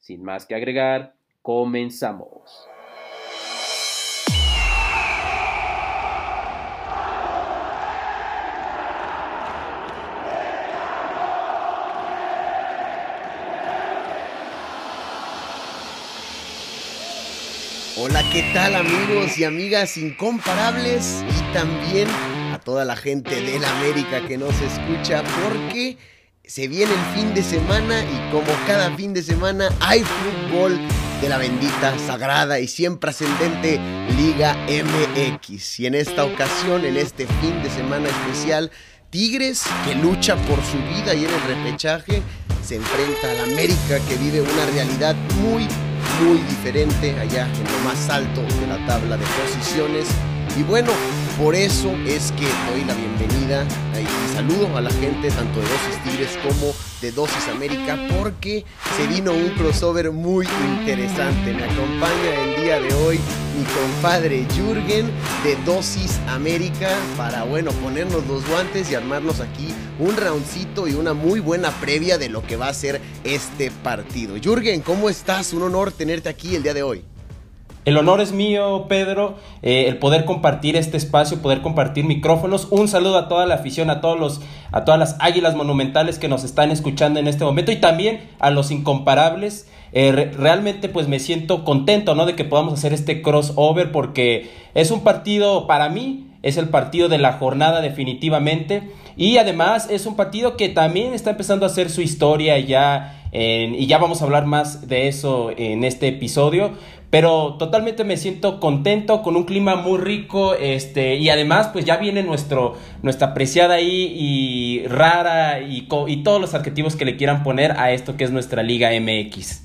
Sin más que agregar, comenzamos. Hola, ¿qué tal amigos y amigas incomparables? Y también a toda la gente de la América que nos escucha porque se viene el fin de semana y como cada fin de semana hay fútbol de la bendita, sagrada y siempre ascendente Liga MX. Y en esta ocasión, en este fin de semana especial, Tigres que lucha por su vida y en el repechaje se enfrenta al América que vive una realidad muy muy diferente allá en lo más alto de la tabla de posiciones. Y bueno, por eso es que doy la bienvenida y saludo a la gente tanto de Dosis Tigres como de Dosis América porque se vino un crossover muy interesante. Me acompaña el día de hoy mi compadre Jürgen de Dosis América para, bueno, ponernos los guantes y armarnos aquí un roundcito y una muy buena previa de lo que va a ser este partido. Jürgen, ¿cómo estás? Un honor tenerte aquí el día de hoy. El honor es mío, Pedro, eh, el poder compartir este espacio, poder compartir micrófonos. Un saludo a toda la afición, a todos los, a todas las águilas monumentales que nos están escuchando en este momento y también a los incomparables. Eh, realmente pues me siento contento, ¿no? De que podamos hacer este crossover porque es un partido para mí, es el partido de la jornada definitivamente y además es un partido que también está empezando a hacer su historia ya y ya vamos a hablar más de eso en este episodio. Pero totalmente me siento contento, con un clima muy rico, este, y además, pues ya viene nuestro, nuestra apreciada ahí y rara y, y todos los adjetivos que le quieran poner a esto que es nuestra Liga MX.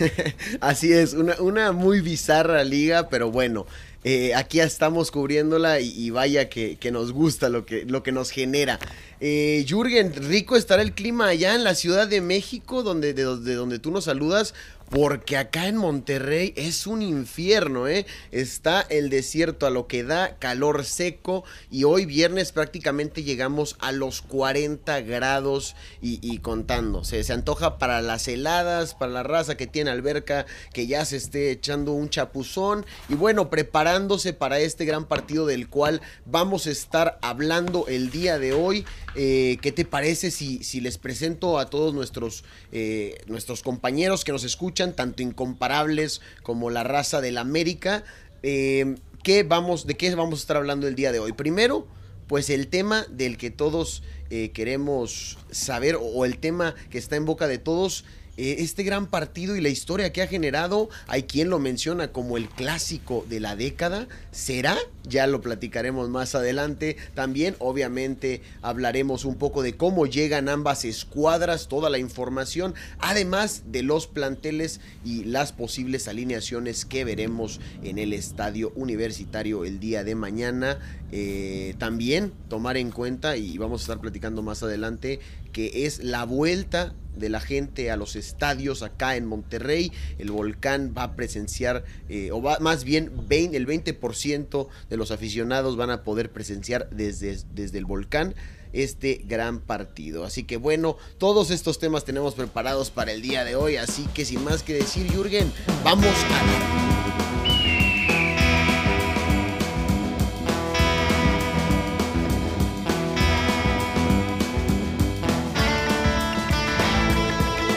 Así es, una, una muy bizarra liga, pero bueno, eh, aquí estamos cubriéndola y, vaya que, nos gusta lo que, lo que nos genera. Eh, Jürgen, rico estará el clima allá en la Ciudad de México, donde, de, de donde tú nos saludas porque acá en Monterrey es un infierno, ¿eh? Está el desierto a lo que da, calor seco y hoy viernes prácticamente llegamos a los 40 grados y, contando. Se, se antoja para las heladas, para la raza que tiene alberca, que ya se esté echando un chapuzón y bueno, preparándose para este gran partido del cual vamos a estar hablando el día de hoy. Eh, ¿Qué te parece si, si, les presento a todos nuestros, eh, nuestros compañeros que nos escuchan, tanto incomparables como la raza del América? Eh, ¿qué vamos, ¿De qué vamos a estar hablando el día de hoy? Primero, pues el tema del que todos queremos saber o el tema que está en boca de todos eh, este gran partido y la historia que ha generado, hay quien lo menciona como el clásico de la década, ¿será? Ya lo platicaremos más adelante. También, obviamente, hablaremos un poco de cómo llegan ambas escuadras, toda la información, además de los planteles y las posibles alineaciones que veremos en el estadio universitario el día de mañana. Eh, también tomar en cuenta, y vamos a estar platicando más adelante, que es la vuelta de la gente a los estadios acá en Monterrey. El volcán va a presenciar, eh, o va, más bien el 20% de los aficionados van a poder presenciar desde, desde el volcán este gran partido. Así que bueno, todos estos temas tenemos preparados para el día de hoy. Así que sin más que decir, Jürgen, vamos a...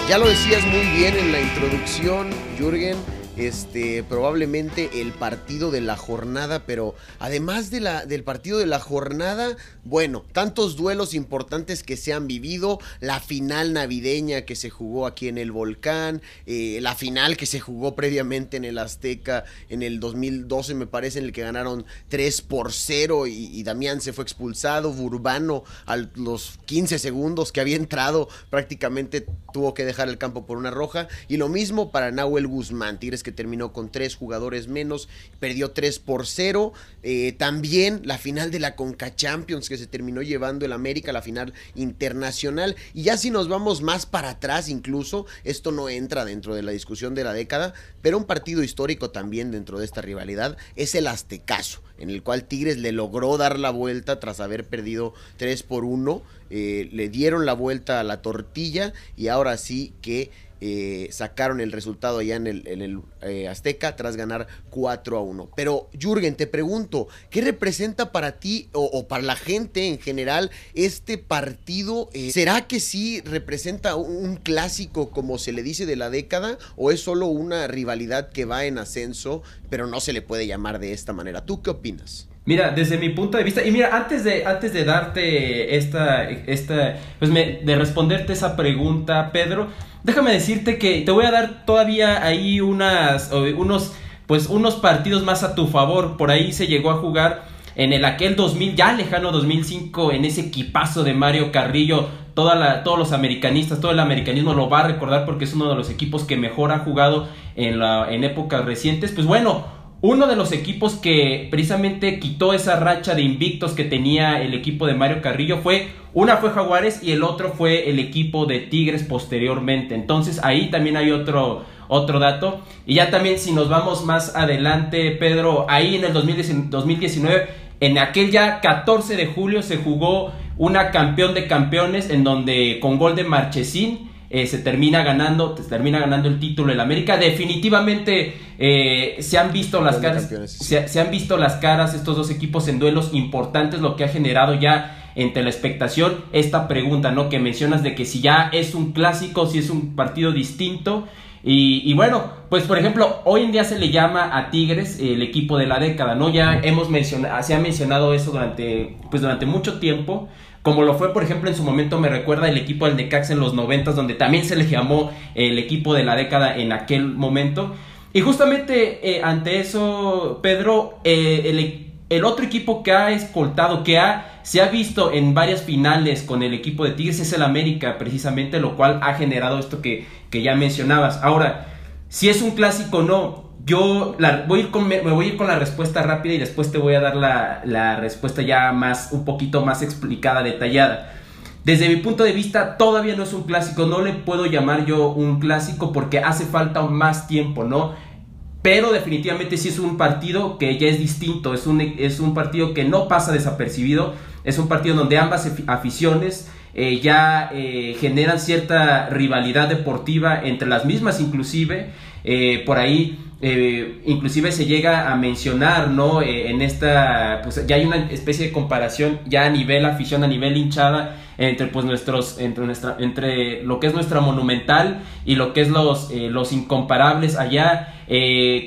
Ya lo decías muy bien en la introducción, Jürgen. Este, probablemente el partido de la jornada, pero además de la, del partido de la jornada, bueno, tantos duelos importantes que se han vivido, la final navideña que se jugó aquí en el Volcán, eh, la final que se jugó previamente en el Azteca en el 2012 me parece, en el que ganaron 3 por 0 y, Damián se fue expulsado, Burbano a los 15 segundos que había entrado prácticamente tuvo que dejar el campo por una roja y lo mismo para Nahuel Guzmán, Tigres que terminó con tres jugadores menos, perdió 3 por 0. Eh, también la final de la Conca Champions que se terminó llevando el América, la final internacional. Y ya si nos vamos más para atrás, incluso, esto no entra dentro de la discusión de la década, pero un partido histórico también dentro de esta rivalidad es el Aztecaso, en el cual Tigres le logró dar la vuelta tras haber perdido 3 por 1. Eh, le dieron la vuelta a la tortilla y ahora sí que eh, sacaron el resultado allá en el, eh, Azteca tras ganar 4 a 1. Pero Jürgen, te pregunto, ¿qué representa para ti o, para la gente en general este partido? Eh, ¿Será que sí representa un clásico como se le dice de la década o es solo una rivalidad que va en ascenso pero no se le puede llamar de esta manera? ¿Tú qué opinas? Mira, desde mi punto de vista, y mira, antes de, antes de darte esta, esta, pues de responderte esa pregunta, Pedro, déjame decirte que te voy a dar todavía ahí unas, unos, pues unos partidos más a tu favor. Por ahí se llegó a jugar en el aquel 2000, ya lejano 2005, en ese equipazo de Mario Carrillo. Todos los americanistas, todo el americanismo lo va a recordar porque es uno de los equipos que mejor ha jugado en, la, en épocas recientes. Pues bueno, uno de los equipos que precisamente quitó esa racha de invictos que tenía el equipo de Mario Carrillo fue, una fue Jaguares y el otro fue el equipo de Tigres posteriormente. Entonces ahí también hay otro, otro dato. Y ya también si nos vamos más adelante, Pedro, ahí en el 2019, en aquel ya 14 de julio se jugó una campeón de campeones en donde con gol de Marchesín eh, se termina ganando, termina ganando el título el América. Definitivamente eh, se han visto las caras, se, han visto las caras estos dos equipos en duelos importantes, lo que ha generado ya entre la expectación esta pregunta, ¿no? Que mencionas de que si ya es un clásico, si es un partido distinto. Y, bueno, pues por ejemplo, hoy en día se le llama a Tigres el equipo de la década, ¿no? Ya hemos mencionado, se ha mencionado eso durante, pues durante mucho tiempo como lo fue por ejemplo en su momento me recuerda el equipo del Necaxa en los noventas donde también se le llamó el equipo de la década en aquel momento. Y justamente eh, ante eso Pedro eh, el, otro equipo que ha escoltado que ha se ha visto en varias finales con el equipo de Tigres es el América precisamente lo cual ha generado esto que, que ya mencionabas. Ahora si es un clásico no yo voy me voy a ir con la respuesta rápida y después te voy a dar la, la respuesta ya más, un poquito más explicada, detallada. Desde mi punto de vista, todavía no es un clásico, no le puedo llamar yo un clásico porque hace falta más tiempo, ¿no? Pero definitivamente sí es un partido que ya es distinto, es un, es un partido que no pasa desapercibido, es un partido donde ambas aficiones eh, ya eh, generan cierta rivalidad deportiva entre las mismas inclusive, eh, por ahí eh, inclusive se llega a mencionar, ¿no? Eh, en esta, pues ya hay una especie de comparación ya a nivel afición, a nivel hinchada entre pues nuestros, entre nuestra, entre lo que es nuestra monumental y lo que es los, eh, los incomparables allá.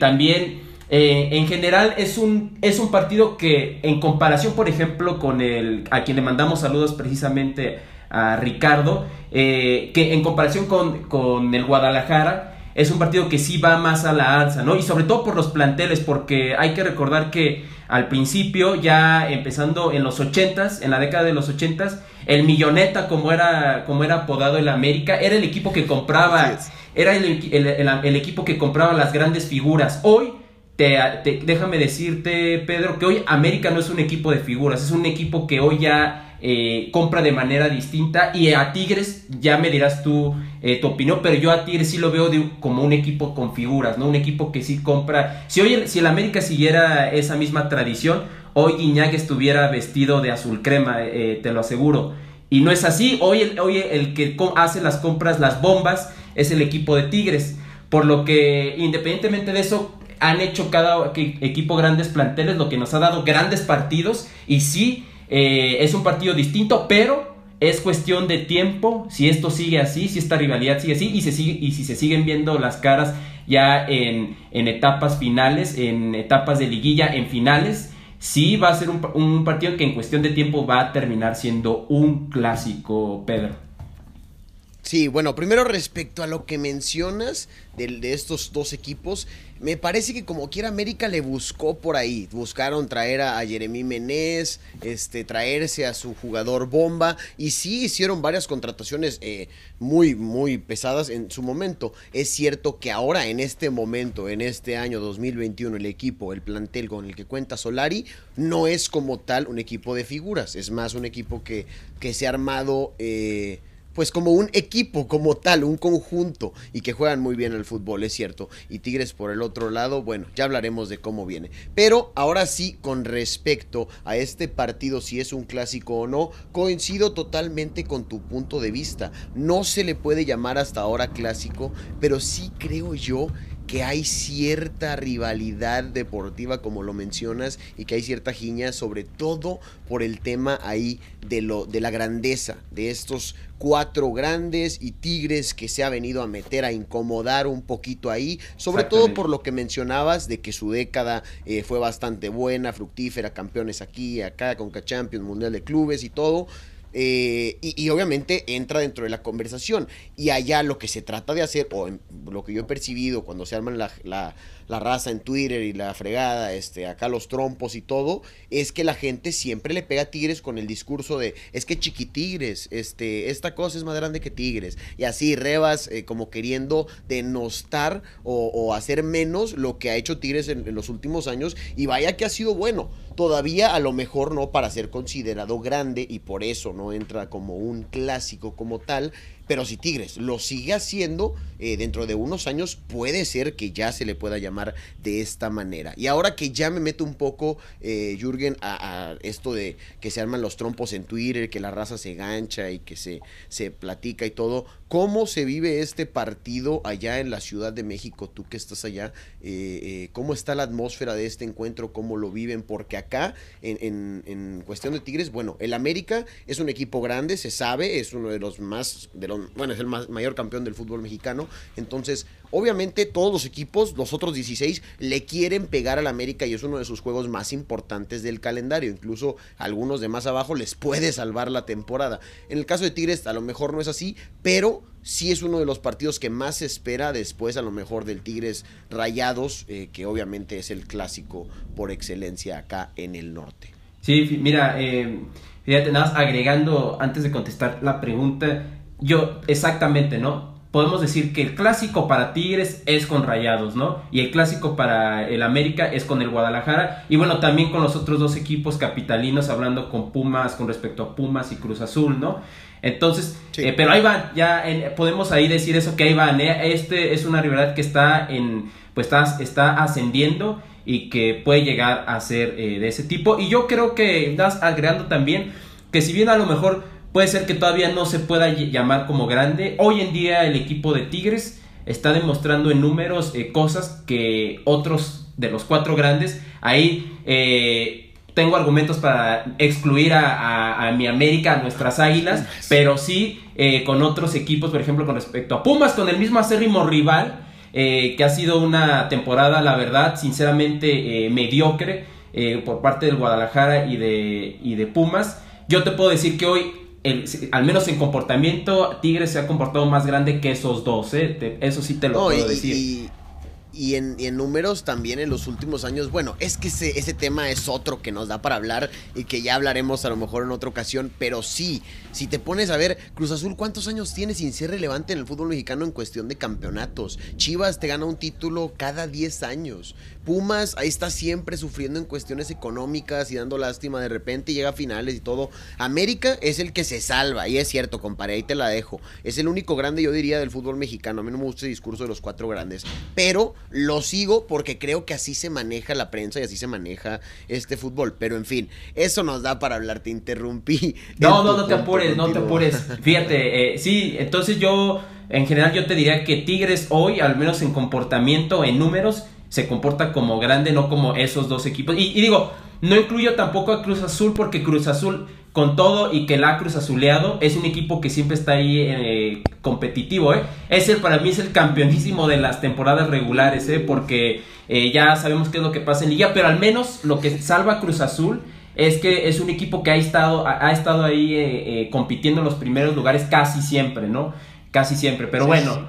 también en general es un, es un partido que en comparación, por ejemplo, con el, a quien le mandamos saludos precisamente a Ricardo, que en comparación con, con el Guadalajara, es un partido que sí va más a la alza, ¿no? Y sobre todo por los planteles, porque hay que recordar que al principio, ya empezando en los ochentas, en la década de los ochentas, el Milloneta, como era, como era apodado el América, era el equipo que compraba, era el, equipo que compraba las grandes figuras. Hoy, te, déjame decirte, Pedro, que hoy América no es un equipo de figuras, es un equipo que hoy ya eh, compra de manera distinta. Y a Tigres, ya me dirás tú eh, tu opinión, pero yo a Tigres sí lo veo como un equipo con figuras, ¿no? Un equipo que sí compra. Si hoy el, si el América siguiera esa misma tradición, hoy Guiñac estuviera vestido de azul crema, eh, te lo aseguro. Y no es así. Hoy el, hoy el que hace las compras, las bombas, es el equipo de Tigres. Por lo que, independientemente de eso, han hecho cada equipo grandes planteles, lo que nos ha dado grandes partidos. Y sí, eh, es un partido distinto, pero es cuestión de tiempo si esto sigue así, si esta rivalidad sigue así y, se sigue, y si se siguen viendo las caras ya en, etapas finales, en etapas de liguilla, en finales, sí va a ser un, un partido que en cuestión de tiempo va a terminar siendo un clásico, Pedro. Sí, bueno, primero respecto a lo que mencionas de, estos dos equipos, me parece que como quiera América le buscó por ahí. Buscaron traer a, Jeremy Menez, este, traerse a su jugador bomba y sí hicieron varias contrataciones eh, muy, muy pesadas en su momento. Es cierto que ahora en este momento, en este año 2021, el equipo, el plantel con el que cuenta Solari, no es como tal un equipo de figuras, es más un equipo que, que se ha armado... Eh, pues como un equipo como tal, un conjunto y que juegan muy bien al fútbol, es cierto. Y Tigres por el otro lado, bueno, ya hablaremos de cómo viene. Pero ahora sí, con respecto a este partido, si es un clásico o no, coincido totalmente con tu punto de vista. No se le puede llamar hasta ahora clásico, pero sí creo yo que hay cierta rivalidad deportiva, como lo mencionas, y que hay cierta giña, sobre todo por el tema ahí de, lo, de la grandeza de estos cuatro grandes y Tigres que se ha venido a meter a incomodar un poquito ahí, sobre todo por lo que mencionabas de que su década eh, fue bastante buena, fructífera, campeones aquí, acá, con Champions, Mundial de Clubes y todo. Eh, y, obviamente entra dentro de la conversación. Y allá lo que se trata de hacer, o lo que yo he percibido cuando se arman la, la, raza en Twitter y la fregada, este, acá los trompos y todo, es que la gente siempre le pega a Tigres con el discurso de, es que chiquitigres, este, esta cosa es más grande que Tigres. Y así rebas eh, como queriendo denostar o, o, hacer menos lo que ha hecho Tigres en, en los últimos años. Y vaya que ha sido bueno. Todavía a lo mejor no para ser considerado grande y por eso no entra como un clásico como tal, pero si Tigres lo sigue haciendo, eh, dentro de unos años puede ser que ya se le pueda llamar de esta manera. Y ahora que ya me meto un poco, eh, Jürgen, a, a, esto de que se arman los trompos en Twitter, que la raza se gancha y que se, se platica y todo, ¿cómo se vive este partido allá en la Ciudad de México? Tú que estás allá, eh, eh, ¿cómo está la atmósfera de este encuentro? ¿Cómo lo viven? Porque acá, en, en, en cuestión de Tigres, bueno, el América es un equipo grande, se sabe, es uno de los más, de los bueno, es el más, mayor campeón del fútbol mexicano. Entonces, obviamente todos los equipos, los otros 16, le quieren pegar al América y es uno de sus juegos más importantes del calendario. Incluso algunos de más abajo les puede salvar la temporada. En el caso de Tigres, a lo mejor no es así, pero sí es uno de los partidos que más se espera después a lo mejor del Tigres Rayados, eh, que obviamente es el clásico por excelencia acá en el norte. Sí, mira, eh, fíjate, nada más agregando antes de contestar la pregunta, yo, exactamente, ¿no? Podemos decir que el clásico para Tigres es con Rayados, ¿no? Y el clásico para el América es con el Guadalajara. Y bueno, también con los otros dos equipos capitalinos, hablando con Pumas, con respecto a Pumas y Cruz Azul, ¿no? Entonces, sí. eh, pero ahí van, ya en, podemos ahí decir eso que ahí van. ¿eh? Este es una rivalidad que está en, pues está, está ascendiendo y que puede llegar a ser eh, de ese tipo. Y yo creo que estás agregando también que si bien a lo mejor Puede ser que todavía no se pueda llamar como grande. Hoy en día el equipo de Tigres está demostrando en números eh, cosas que otros de los cuatro grandes. Ahí eh, tengo argumentos para excluir a, a, a, mi América, a nuestras águilas, pero sí eh, con otros equipos, por ejemplo, con respecto a Pumas, con el mismo acérrimo rival, que ha sido una temporada, la verdad, sinceramente eh, mediocre por parte del Guadalajara y de, y de Pumas. Yo te puedo decir que hoy el, al menos en comportamiento, Tigres se ha comportado más grande que esos dos, ¿eh? Te, eso sí te lo no, puedo y, decir. Y, y, en, y, en, números también en los últimos años, bueno, es que ese, ese, tema es otro que nos da para hablar y que ya hablaremos a lo mejor en otra ocasión, pero sí, si te pones a ver, Cruz Azul, ¿cuántos años tiene sin ser relevante en el fútbol mexicano en cuestión de campeonatos? Chivas te gana un título cada 10 años. Pumas ahí está siempre sufriendo en cuestiones económicas y dando lástima de repente y llega a finales y todo. América es el que se salva, y es cierto, compadre, ahí te la dejo. Es el único grande, yo diría, del fútbol mexicano. A mí no me gusta el discurso de los cuatro grandes, pero lo sigo porque creo que así se maneja la prensa y así se maneja este fútbol. Pero en fin, eso nos da para hablar, te interrumpí. No, no, no te apures, no te apures. Fíjate, eh, sí, entonces yo, en general, yo te diría que Tigres hoy, al menos en comportamiento, en números, se comporta como grande, no como esos dos equipos. Y, y, digo, no incluyo tampoco a Cruz Azul porque Cruz Azul con todo y que la Cruz Azuleado es un equipo que siempre está ahí eh, competitivo, ¿eh? Es el, para mí es el campeonísimo de las temporadas regulares, ¿eh? Porque eh, ya sabemos qué es lo que pasa en Liga, pero al menos lo que salva a Cruz Azul es que es un equipo que ha estado, ha, estado ahí eh, compitiendo en los primeros lugares casi siempre, ¿no? Casi siempre, pero bueno.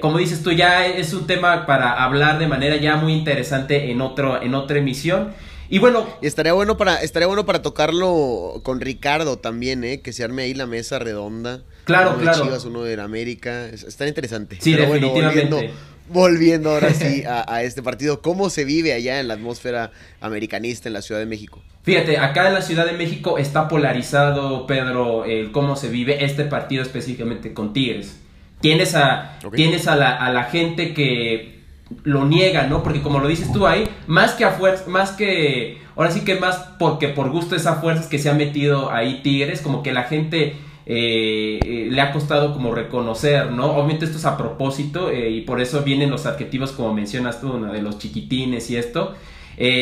Como dices tú, ya es un tema para hablar de manera ya muy interesante en, otro, en otra emisión. Y bueno. estaría bueno para, estaría bueno para tocarlo con Ricardo también, ¿eh? Que se arme ahí la mesa redonda. Claro, uno claro. De Chivas, uno de América. Está interesante. Sí, definitivamente. volviendo, volviendo, ahora sí a, este partido, ¿cómo se vive allá en la atmósfera americanista en la Ciudad de México? Fíjate, acá en la Ciudad de México está polarizado, Pedro, el cómo se vive este partido específicamente con Tigres. Tienes a, tienes a la, a la gente que lo niega, ¿no? Porque como lo dices tú ahí, más que a fuerza, más que, ahora sí que más porque por gusto esa fuerza que se ha metido ahí Tigres, como que la gente eh, eh, le ha costado como reconocer, ¿no? Obviamente esto es a propósito eh, y por eso vienen los adjetivos como mencionas tú, de los chiquitines y esto.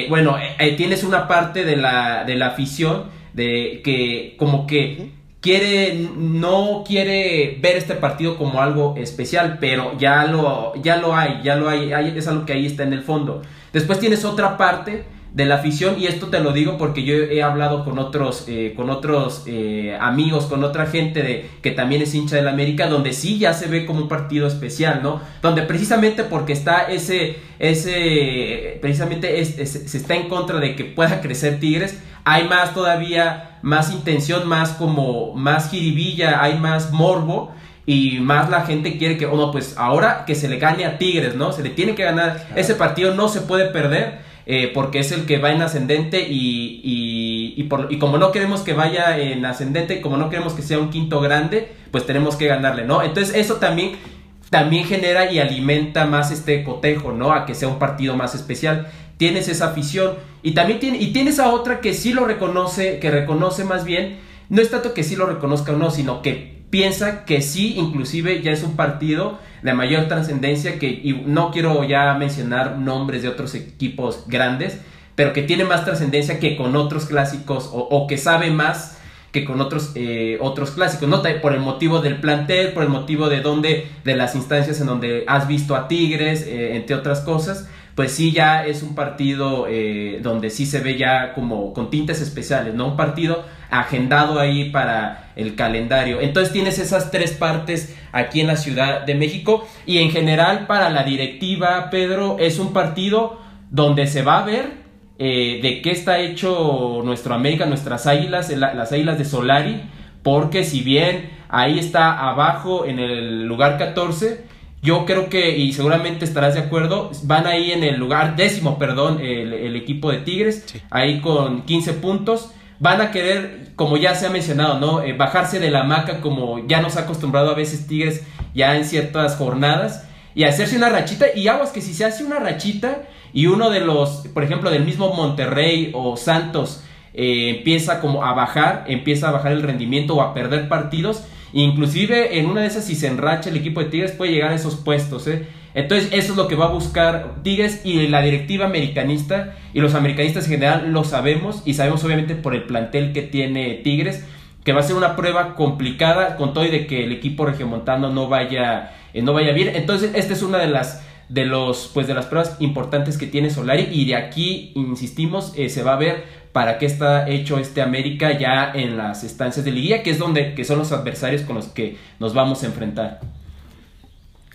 bueno, tienes una parte de la, de la afición de que como que quiere no quiere ver este partido como algo especial, pero ya lo ya lo hay, ya lo hay, es algo que ahí está en el fondo. Después tienes otra parte de la afición y esto te lo digo porque yo he hablado con otros eh, con otros eh, amigos con otra gente de que también es hincha del América donde sí ya se ve como un partido especial no donde precisamente porque está ese ese precisamente se está en contra de que pueda crecer Tigres hay más todavía más intención más como más jiribilla hay más morbo y más la gente quiere que, oh pues ahora que se le gane a Tigres, ¿no? Se le tiene que ganar, ese partido no se puede perder eh, porque es el que va en ascendente y, y, por, y, como no queremos que vaya en ascendente, como no queremos que sea un quinto grande, pues tenemos que ganarle, ¿no? Entonces eso también, también genera y alimenta más este cotejo, ¿no? A que sea un partido más especial. Tienes esa afición y también tiene, y tienes a otra que sí lo reconoce, que reconoce más bien, no es tanto que sí lo reconozca o no, sino que piensa que sí, inclusive ya es un partido de mayor trascendencia que y no quiero ya mencionar nombres de otros equipos grandes, pero que tiene más trascendencia que con otros clásicos o, que sabe más que con otros eh, otros clásicos, ¿no? Por el motivo del plantel, por el motivo de donde, de las instancias en donde has visto a Tigres, eh, entre otras cosas, pues sí ya es un partido eh, donde sí se ve ya como con tintes especiales, ¿no? Un partido agendado ahí para el calendario. Entonces tienes esas tres partes aquí en la Ciudad de México y en general para la directiva, Pedro, es un partido donde se va a ver eh, de qué está hecho nuestro América, nuestras águilas, las águilas de Solari, porque si bien ahí está abajo en el lugar 14, yo creo que, y seguramente estarás de acuerdo, van ahí en el lugar décimo, perdón, el, equipo de Tigres, ahí con 15 puntos. Van a querer, como ya se ha mencionado, ¿no? Eh, bajarse de la hamaca como ya nos ha acostumbrado a veces Tigres ya en ciertas jornadas y hacerse una rachita. Y aguas que si se hace una rachita y uno de los, por ejemplo, del mismo Monterrey o Santos eh, empieza como a bajar, empieza a bajar el rendimiento o a perder partidos, Inclusive en una de esas, si se enracha el equipo de Tigres, puede llegar a esos puestos. ¿eh? Entonces eso es lo que va a buscar Tigres y la directiva americanista y los americanistas en general lo sabemos y sabemos obviamente por el plantel que tiene Tigres que va a ser una prueba complicada con todo y de que el equipo regiomontano no vaya eh, no vaya bien. Entonces esta es una de las de los pues de las pruebas importantes que tiene Solari y de aquí insistimos eh, se va a ver para qué está hecho este América ya en las estancias de liguilla, que es donde que son los adversarios con los que nos vamos a enfrentar.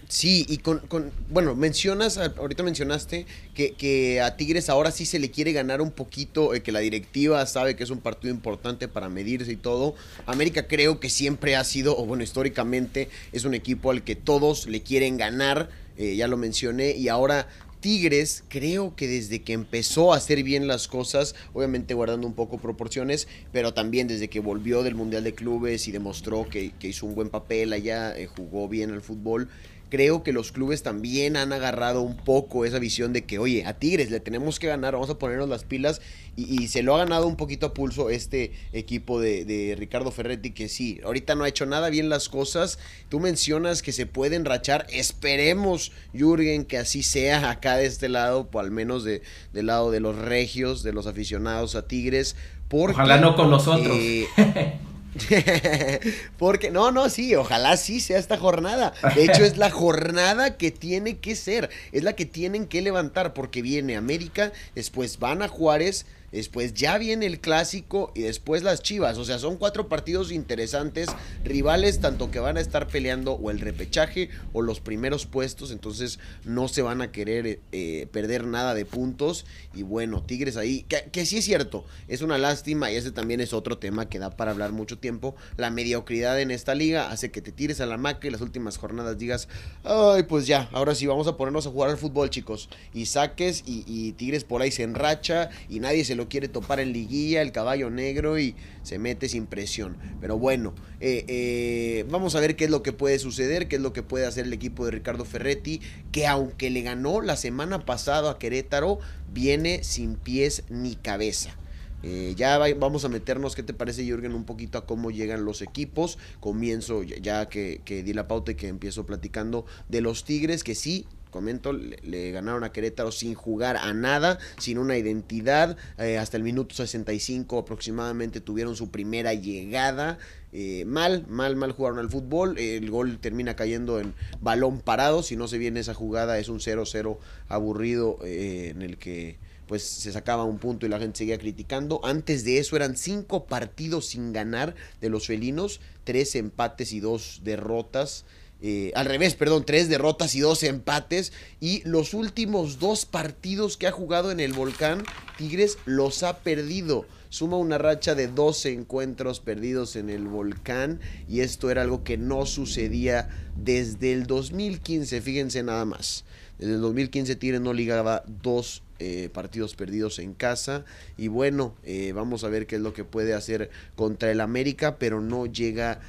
Sí, y con, con, bueno, mencionas, ahorita mencionaste que, que, a Tigres ahora sí se le quiere ganar un poquito, eh, que la directiva sabe que es un partido importante para medirse y todo. América creo que siempre ha sido, o bueno, históricamente es un equipo al que todos le quieren ganar, eh, ya lo mencioné, y ahora Tigres, creo que desde que empezó a hacer bien las cosas, obviamente guardando un poco proporciones, pero también desde que volvió del Mundial de Clubes y demostró que, hizo un buen papel allá, eh, jugó bien al fútbol, creo que los clubes también han agarrado un poco esa visión de que, oye, a Tigres le tenemos que ganar, vamos a ponernos las pilas. Y, se lo ha ganado un poquito a pulso este equipo de, Ricardo Ferretti, que sí, ahorita no ha hecho nada bien las cosas. Tú mencionas que se pueden rachar. Esperemos, Jürgen, que así sea acá de este lado, o al menos de, del lado de los regios, de los aficionados a Tigres Ojalá no con nosotros. Eh, Porque, no, no, sí, ojalá sí sea esta jornada. De hecho, es la jornada que tiene que ser, es la que tienen que levantar, porque viene América, después van a Juárez, Después ya viene el clásico y después las Chivas. O sea, son cuatro partidos interesantes, rivales tanto que van a estar peleando o el repechaje o los primeros puestos. Entonces no se van a querer eh, perder nada de puntos. Y bueno, Tigres ahí, que, sí es cierto, es una lástima y ese también es otro tema que da para hablar mucho tiempo. La mediocridad en esta liga hace que te tires a la maca y las últimas jornadas digas, ay, pues ya, ahora sí vamos a ponernos a jugar al fútbol, chicos. Y saques y, y Tigres por ahí se enracha y nadie se lo quiere topar en liguilla, el caballo negro y se mete sin presión. Pero bueno, eh, eh, vamos a ver qué es lo que puede suceder, qué es lo que puede hacer el equipo de Ricardo Ferretti, que aunque le ganó la semana pasada a Querétaro, viene sin pies ni cabeza. Eh, ya vamos a meternos, ¿qué te parece, Jürgen? Un poquito a cómo llegan los equipos. Comienzo ya que, que di la pauta y que empiezo platicando de los Tigres, que sí, comento, le, ganaron a Querétaro sin jugar a nada, sin una identidad. Eh, hasta el minuto 65 aproximadamente tuvieron su primera llegada. Eh, mal, mal, mal jugaron al fútbol. el gol termina cayendo en balón parado. Si no se viene esa jugada, es un 0-0 aburrido eh, en el que pues se sacaba un punto y la gente seguía criticando. Antes de eso eran cinco partidos sin ganar de los felinos, tres empates y dos derrotas. Eh, al revés, perdón, tres derrotas y dos empates. Y los últimos dos partidos que ha jugado en el Volcán, Tigres los ha perdido. Suma una racha de 12 encuentros perdidos en el Volcán. Y esto era algo que no sucedía desde el 2015, fíjense nada más. Desde el 2015 Tigres no ligaba dos eh, partidos perdidos en casa. Y bueno, eh, vamos a ver qué es lo que puede hacer contra el América, pero no llega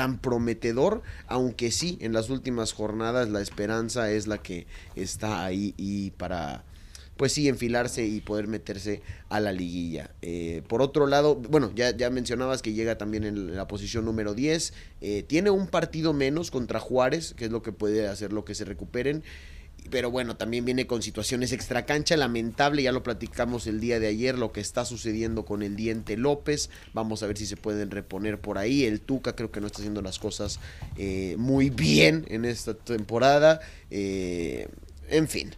tan prometedor, aunque sí, en las últimas jornadas la esperanza es la que está ahí y para pues sí, enfilarse y poder meterse a la liguilla. por otro lado, bueno, ya, ya mencionabas que llega también en la posición número 10. tiene un partido menos contra Juárez, que es lo que puede hacer lo que se recuperen pero bueno, también viene con situaciones extracancha, lamentable, ya lo platicamos el día de ayer, lo que está sucediendo con el diente López, vamos a ver si se pueden reponer por ahí, el Tuca creo que no está haciendo las cosas eh, muy bien en esta temporada, eh, en fin,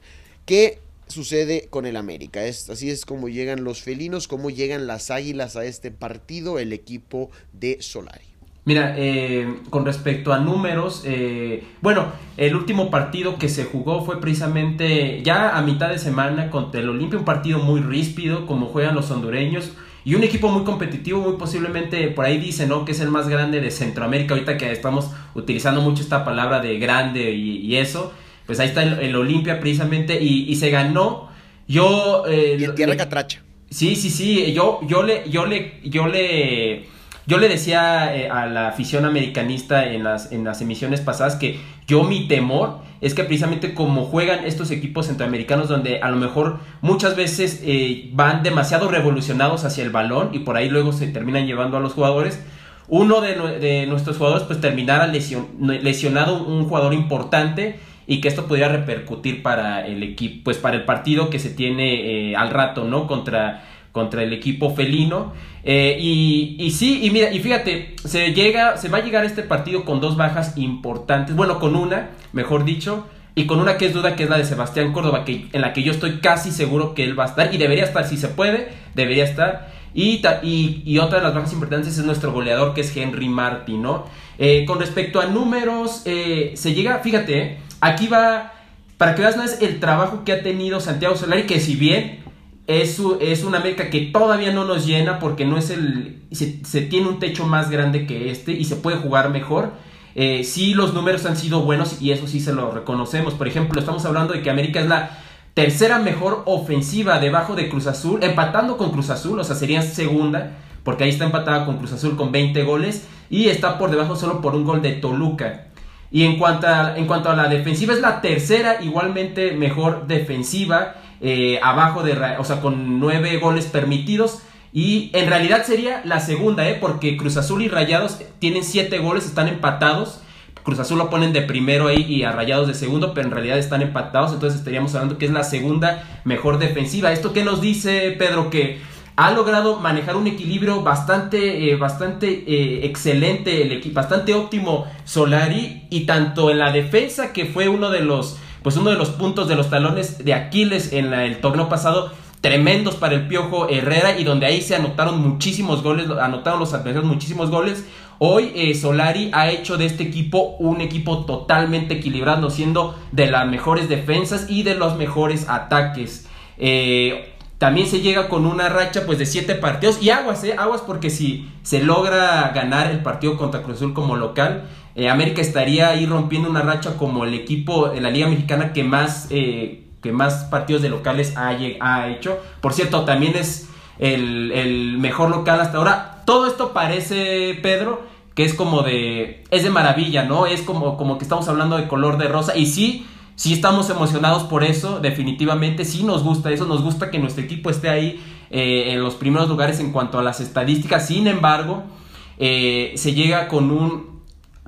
¿qué sucede con el América? Así es como llegan los felinos, cómo llegan las águilas a este partido, el equipo de Solari. Mira, eh, con respecto a números, eh, bueno, el último partido que se jugó fue precisamente ya a mitad de semana contra el Olimpia, un partido muy ríspido, como juegan los hondureños, y un equipo muy competitivo, muy posiblemente, por ahí dice, ¿no? Que es el más grande de Centroamérica, ahorita que estamos utilizando mucho esta palabra de grande y, eso, pues ahí está el, Olimpia precisamente, y, se ganó, yo... Eh, y tierra catracha. Sí, sí, sí, yo, yo le, yo le, yo le yo le decía eh, a la afición americanista en las, en las emisiones pasadas que yo mi temor es que precisamente como juegan estos equipos centroamericanos donde a lo mejor muchas veces eh, van demasiado revolucionados hacia el balón y por ahí luego se terminan llevando a los jugadores, uno de, nuestros jugadores pues terminara lesionado un jugador importante y que esto pudiera repercutir para el equipo, pues para el partido que se tiene eh, al rato, ¿no? Contra contra el equipo felino. Eh, y, y, sí, y mira, y fíjate, se llega, se va a llegar a este partido con dos bajas importantes, bueno, con una, mejor dicho, y con una que es duda, que es la de Sebastián Córdoba, que, en la que yo estoy casi seguro que él va a estar, y debería estar, si se puede, debería estar. Y, y, otra de las bajas importantes es nuestro goleador, que es Henry Martin, ¿no? Eh, con respecto a números, eh, se llega, fíjate, aquí va, para que veas, no es el trabajo que ha tenido Santiago Solari, que si bien es, es una América que todavía no nos llena porque no es el. Se, tiene un techo más grande que este y se puede jugar mejor. Eh, sí, los números han sido buenos y eso sí se lo reconocemos. Por ejemplo, estamos hablando de que América es la tercera mejor ofensiva debajo de Cruz Azul, empatando con Cruz Azul, o sea, sería segunda, porque ahí está empatada con Cruz Azul con 20 goles y está por debajo solo por un gol de Toluca. Y en cuanto a, en cuanto a la defensiva, es la tercera igualmente mejor defensiva. Eh, abajo de, o sea, con nueve goles permitidos. Y en realidad sería la segunda, ¿eh? porque Cruz Azul y Rayados tienen siete goles, están empatados. Cruz Azul lo ponen de primero ahí y a Rayados de segundo, pero en realidad están empatados. Entonces estaríamos hablando que es la segunda mejor defensiva. ¿Esto qué nos dice, Pedro? Que ha logrado manejar un equilibrio bastante, eh, bastante eh, excelente, el bastante óptimo Solari y tanto en la defensa que fue uno de los, pues uno de los puntos de los talones de Aquiles en el torneo pasado, tremendos para el Piojo Herrera y donde ahí se anotaron muchísimos goles, anotaron los adversarios muchísimos goles. Hoy eh, Solari ha hecho de este equipo un equipo totalmente equilibrado, siendo de las mejores defensas y de los mejores ataques. Eh, también se llega con una racha pues de siete partidos y aguas, eh, aguas porque si se logra ganar el partido contra Cruz Azul como local, eh, América estaría ahí rompiendo una racha como el equipo de la Liga Mexicana que más, eh, que más partidos de locales ha, hecho. Por cierto, también es el, mejor local hasta ahora. Todo esto parece, Pedro, que es como de, es de maravilla, ¿no? Es como, como que estamos hablando de color de rosa y sí Sí estamos emocionados por eso, definitivamente, sí nos gusta eso, nos gusta que nuestro equipo esté ahí eh, en los primeros lugares en cuanto a las estadísticas, sin embargo, se llega con un,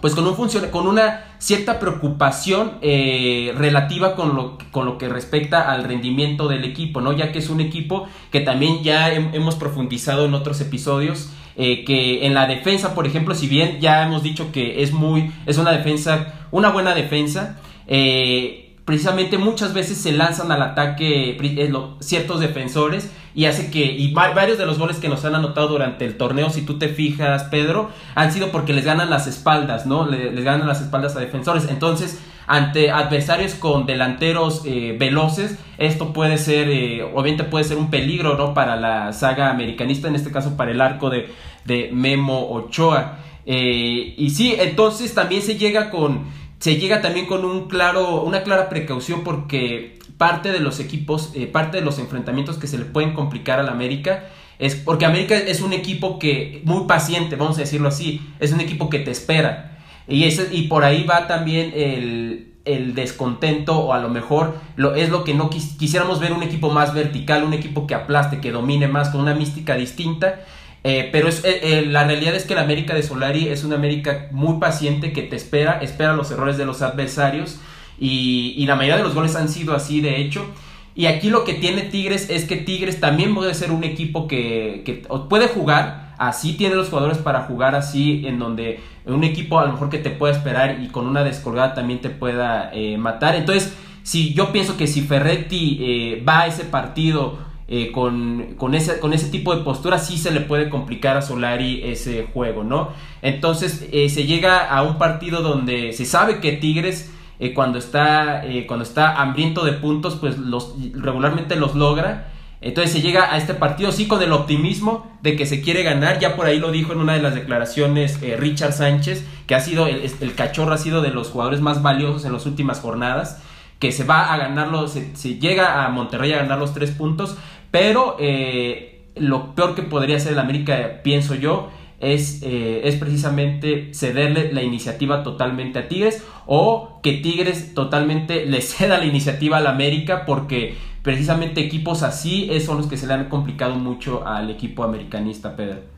pues con un funcion con una cierta preocupación eh, relativa con lo, con lo que respecta al rendimiento del equipo, ¿no? Ya que es un equipo que también ya hemos profundizado en otros episodios, que en la defensa, por ejemplo, si bien ya hemos dicho que es muy, es una defensa, una buena defensa, eh, precisamente muchas veces se lanzan al ataque eh, ciertos defensores y hace que y varios de los goles que nos han anotado durante el torneo si tú te fijas Pedro han sido porque les ganan las espaldas no les, ganan las espaldas a defensores. Entonces ante adversarios con delanteros eh, veloces esto puede ser obviamente puede ser un peligro no para la saga americanista en este caso para el arco de, de Memo Ochoa. Y sí entonces también se llega con se llega también con un claro, una clara precaución porque parte de los equipos, eh, parte de los enfrentamientos que se le pueden complicar al América es porque América es un equipo que muy paciente, vamos a decirlo así, es un equipo que te espera. Y ese, y por ahí va también el, el descontento o a lo mejor lo, es lo que no quisiéramos ver un equipo más vertical, un equipo que aplaste, que domine más con una mística distinta. Eh, pero es, eh, la realidad es que la América de Solari es una América muy paciente que te espera, espera los errores de los adversarios y, la mayoría de los goles han sido así de hecho. Y aquí lo que tiene Tigres es que Tigres también puede ser un equipo que, que puede jugar, así tiene los jugadores para jugar así, en donde un equipo a lo mejor que te pueda esperar y con una descolgada también te pueda matar. Entonces, si yo pienso que si Ferretti va a ese partido eh, con, con, ese, con ese tipo de postura sí se le puede complicar a Solari ese juego, ¿no? Entonces eh, se llega a un partido donde se sabe que Tigres eh, cuando, está, cuando está hambriento de puntos pues los, regularmente los logra. Entonces se llega a este partido sí con el optimismo de que se quiere ganar. Ya por ahí lo dijo en una de las declaraciones Richard Sánchez, que ha sido el, cachorro ha sido de los jugadores más valiosos en las últimas jornadas que se va a ganarlo, se, se, llega a Monterrey a ganar los tres puntos, pero eh, lo peor que podría hacer el América, pienso yo, es, eh, es, precisamente cederle la iniciativa totalmente a Tigres o que Tigres totalmente le ceda la iniciativa al América porque precisamente equipos así son los que se le han complicado mucho al equipo americanista, Pedro.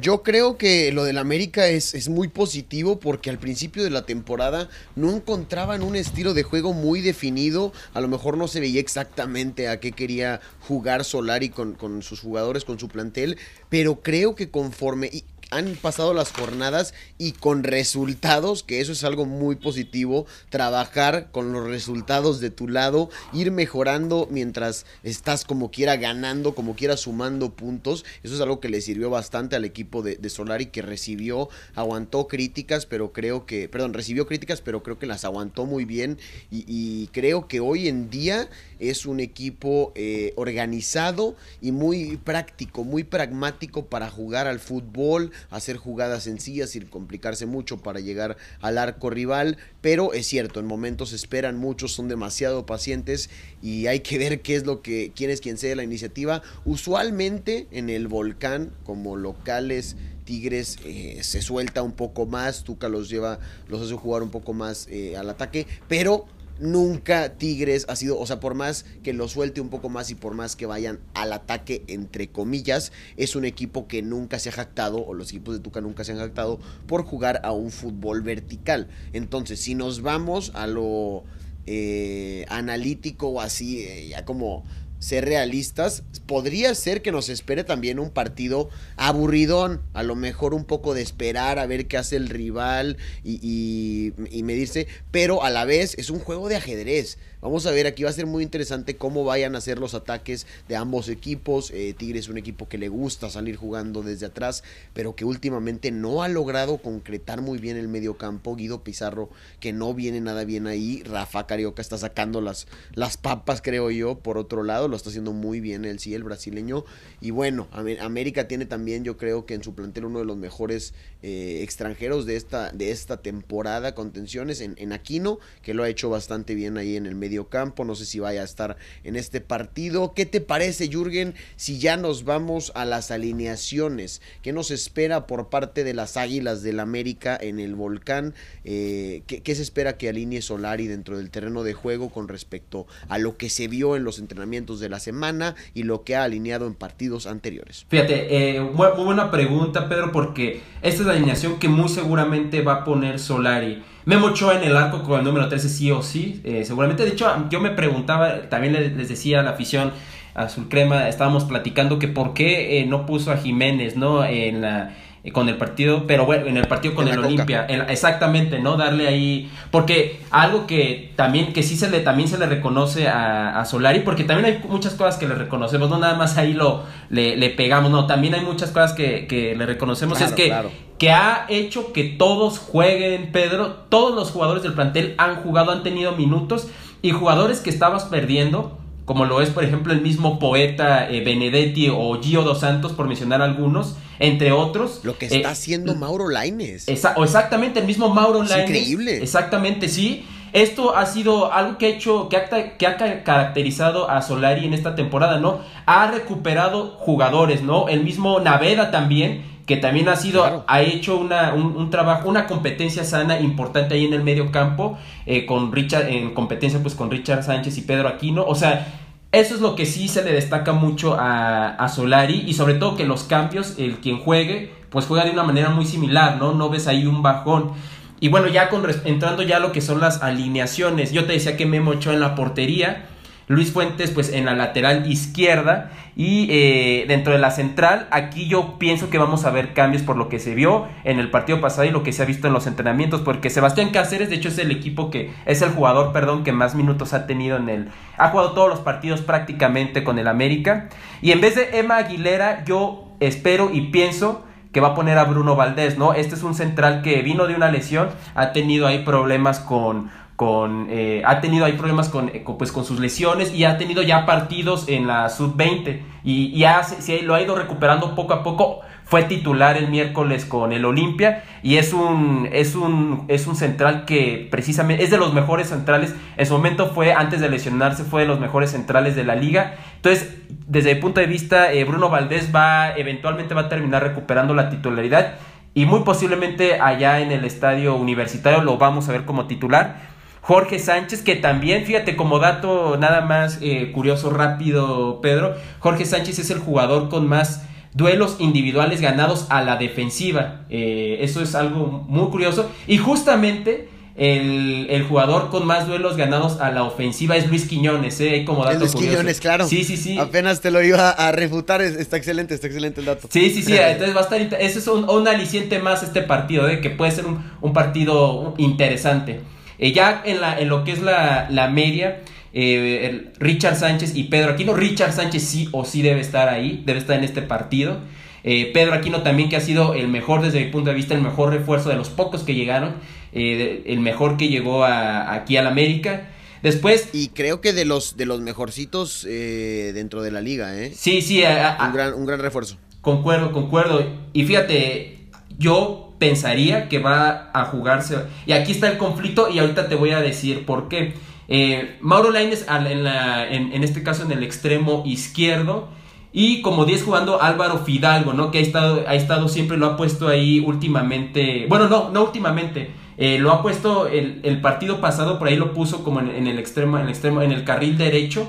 Yo creo que lo del América es, es, muy positivo porque al principio de la temporada no encontraban un estilo de juego muy definido. A lo mejor no se veía exactamente a qué quería jugar Solari con, con sus jugadores, con su plantel. Pero creo que conforme han pasado las jornadas y con resultados, que eso es algo muy positivo, trabajar con los resultados de tu lado, ir mejorando mientras estás como quiera ganando, como quiera sumando puntos, eso es algo que le sirvió bastante al equipo de, Solari que recibió, aguantó críticas, pero creo que, perdón, recibió críticas, pero creo que las aguantó muy bien. Y creo que hoy en día es un equipo eh, organizado y muy práctico, muy pragmático para jugar al fútbol, hacer jugadas sencillas sin complicarse mucho para llegar al arco rival, pero es cierto, en momentos esperan muchos, son demasiado pacientes y hay que ver qué es lo que, quién es quien sea la iniciativa. Usualmente en el volcán, como locales, Tigres eh, se suelta un poco más, Tuca los lleva, los hace jugar un poco más eh, al ataque, pero nunca Tigres ha sido, o sea, por más que lo suelte un poco más y por más que vayan al ataque, entre comillas, es un equipo que nunca se ha jactado, o los equipos de Tuca nunca se han jactado, por jugar a un fútbol vertical. Entonces, si nos vamos a lo eh, analítico o así, eh, ya como ser realistas, podría ser que nos espere también un partido aburridón, a lo mejor un poco de esperar a ver qué hace el rival y, y medirse, pero a la vez es un juego de ajedrez. Vamos a ver, aquí va a ser muy interesante cómo vayan a ser los ataques de ambos equipos. Eh, Tigre es un equipo que le gusta salir jugando desde atrás, pero que últimamente no ha logrado concretar muy bien el medio campo. Guido Pizarro, que no viene nada bien ahí. Rafa Carioca está sacando las, las papas, creo yo, por otro lado. Lo está haciendo muy bien él, sí, el brasileño. Y bueno, América tiene también, yo creo que en su plantel uno de los mejores eh, extranjeros de esta, de esta temporada, contenciones en, en Aquino, que lo ha hecho bastante bien ahí en el medio campo. No sé si vaya a estar en este partido. ¿Qué te parece, Jürgen, si ya nos vamos a las alineaciones? ¿Qué nos espera por parte de las Águilas del América en el volcán? Eh, ¿qué, se espera que alinee Solari dentro del terreno de juego con respecto a lo que se vio en los entrenamientos de la semana y lo que ha alineado en partidos anteriores? Fíjate, eh, muy buena pregunta, Pedro, porque esta es la alineación que muy seguramente va a poner Solari. Memo Ochoa en el arco con el número 13 sí o sí, eh, seguramente. De hecho, yo me preguntaba, también les, decía la afición azul crema, estábamos platicando que por qué eh, no puso a Jiménez, ¿no? En la con el partido, pero bueno, en el partido con el Olimpia, exactamente, ¿no? Darle ahí, porque algo que también, que sí se le, también se le reconoce a, Solari, porque también hay muchas cosas que le reconocemos, no nada más ahí lo, le, pegamos, no, también hay muchas cosas que, le reconocemos, es que, que ha hecho que todos jueguen, Pedro, todos los jugadores del plantel han jugado, han tenido minutos, y jugadores que estabas perdiendo, como lo es por ejemplo el mismo poeta eh, Benedetti o Gio dos Santos, por mencionar algunos, entre otros. Lo que está eh, haciendo Mauro Laines. o exactamente, el mismo Mauro Laines. Increíble. Exactamente, sí. Esto ha sido algo que ha hecho, que ha, que ha caracterizado a Solari en esta temporada, ¿no? Ha recuperado jugadores, ¿no? El mismo Naveda también, que también ha sido, ha hecho una, un, trabajo, una competencia sana importante ahí en el medio campo, eh, con Richard, en competencia pues con Richard Sánchez y Pedro Aquino, o sea, eso es lo que sí se le destaca mucho a, a Solari y sobre todo que los cambios, el quien juegue, pues juega de una manera muy similar, ¿no? No ves ahí un bajón. Y bueno, ya con, entrando ya a lo que son las alineaciones, yo te decía que Memo echó en la portería, Luis Fuentes pues en la lateral izquierda y eh, dentro de la central aquí yo pienso que vamos a ver cambios por lo que se vio en el partido pasado y lo que se ha visto en los entrenamientos porque Sebastián Cáceres de hecho es el equipo que es el jugador perdón que más minutos ha tenido en el ha jugado todos los partidos prácticamente con el América y en vez de Emma Aguilera yo espero y pienso que va a poner a Bruno Valdés, ¿no? Este es un central que vino de una lesión, ha tenido ahí problemas con, con eh, ha tenido ahí problemas eh, con, pues, con sus lesiones y ha tenido ya partidos en la sub-20 y, y ha, lo ha ido recuperando poco a poco. Fue titular el miércoles con el Olimpia y es un, es un, es un central que precisamente es de los mejores centrales. En su momento fue, antes de lesionarse, fue de los mejores centrales de la liga. Entonces, desde mi punto de vista, eh, Bruno Valdés va, eventualmente va a terminar recuperando la titularidad y muy posiblemente allá en el estadio universitario lo vamos a ver como titular Jorge Sánchez, que también, fíjate, como dato nada más eh, curioso, rápido, Pedro, Jorge Sánchez es el jugador con más duelos individuales ganados a la defensiva. Eh, eso es algo muy curioso. Y justamente el, jugador con más duelos ganados a la ofensiva es Luis Quiñones, ¿eh? Como dato Luis Quiñones, claro. Sí, sí, sí. Apenas te lo iba a refutar, está excelente, está excelente el dato. Sí, sí, sí, entonces va a estar, eso es un, aliciente más este partido, ¿eh? que puede ser un, un partido interesante. Eh, ya en, la, en lo que es la, media, eh, Richard Sánchez y Pedro Aquino, Richard Sánchez sí o sí debe estar ahí, debe estar en este partido. Eh, Pedro Aquino también que ha sido el mejor desde mi punto de vista, el mejor refuerzo de los pocos que llegaron, el mejor que llegó a, aquí al América. Después. Y creo que de los, de los mejorcitos dentro de la liga, ¿eh? Sí, sí. un, gran, un gran refuerzo. Concuerdo, concuerdo. Y fíjate, yo pensaría que va a jugarse. Y aquí está el conflicto y ahorita te voy a decir por qué. Eh, Mauro Laines en, en, este caso en el extremo izquierdo. Y como 10 jugando Álvaro Fidalgo, ¿no? Que ha estado, ha estado siempre, lo ha puesto ahí últimamente. Bueno, no, no últimamente. Eh, lo ha puesto el, el, partido pasado, por ahí lo puso como en, en, el extremo, en el extremo, en el carril derecho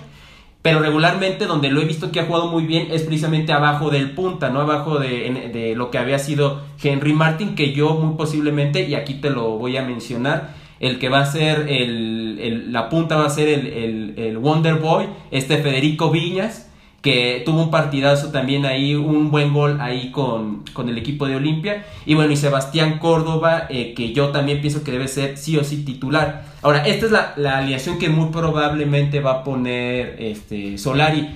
pero regularmente donde lo he visto que ha jugado muy bien es precisamente abajo del punta, ¿no? Abajo de, lo que había sido Henry Martin, que yo muy posiblemente, y aquí te lo voy a mencionar, el que va a ser el, la punta va a ser el, el, Wonder Boy, este Federico Viñas, que tuvo un partidazo también ahí, un buen gol ahí con, con el equipo de Olimpia. Y bueno, y Sebastián Córdoba, eh, que yo también pienso que debe ser sí o sí titular. Ahora, esta es la, la alineación que muy probablemente va a poner este, Solari.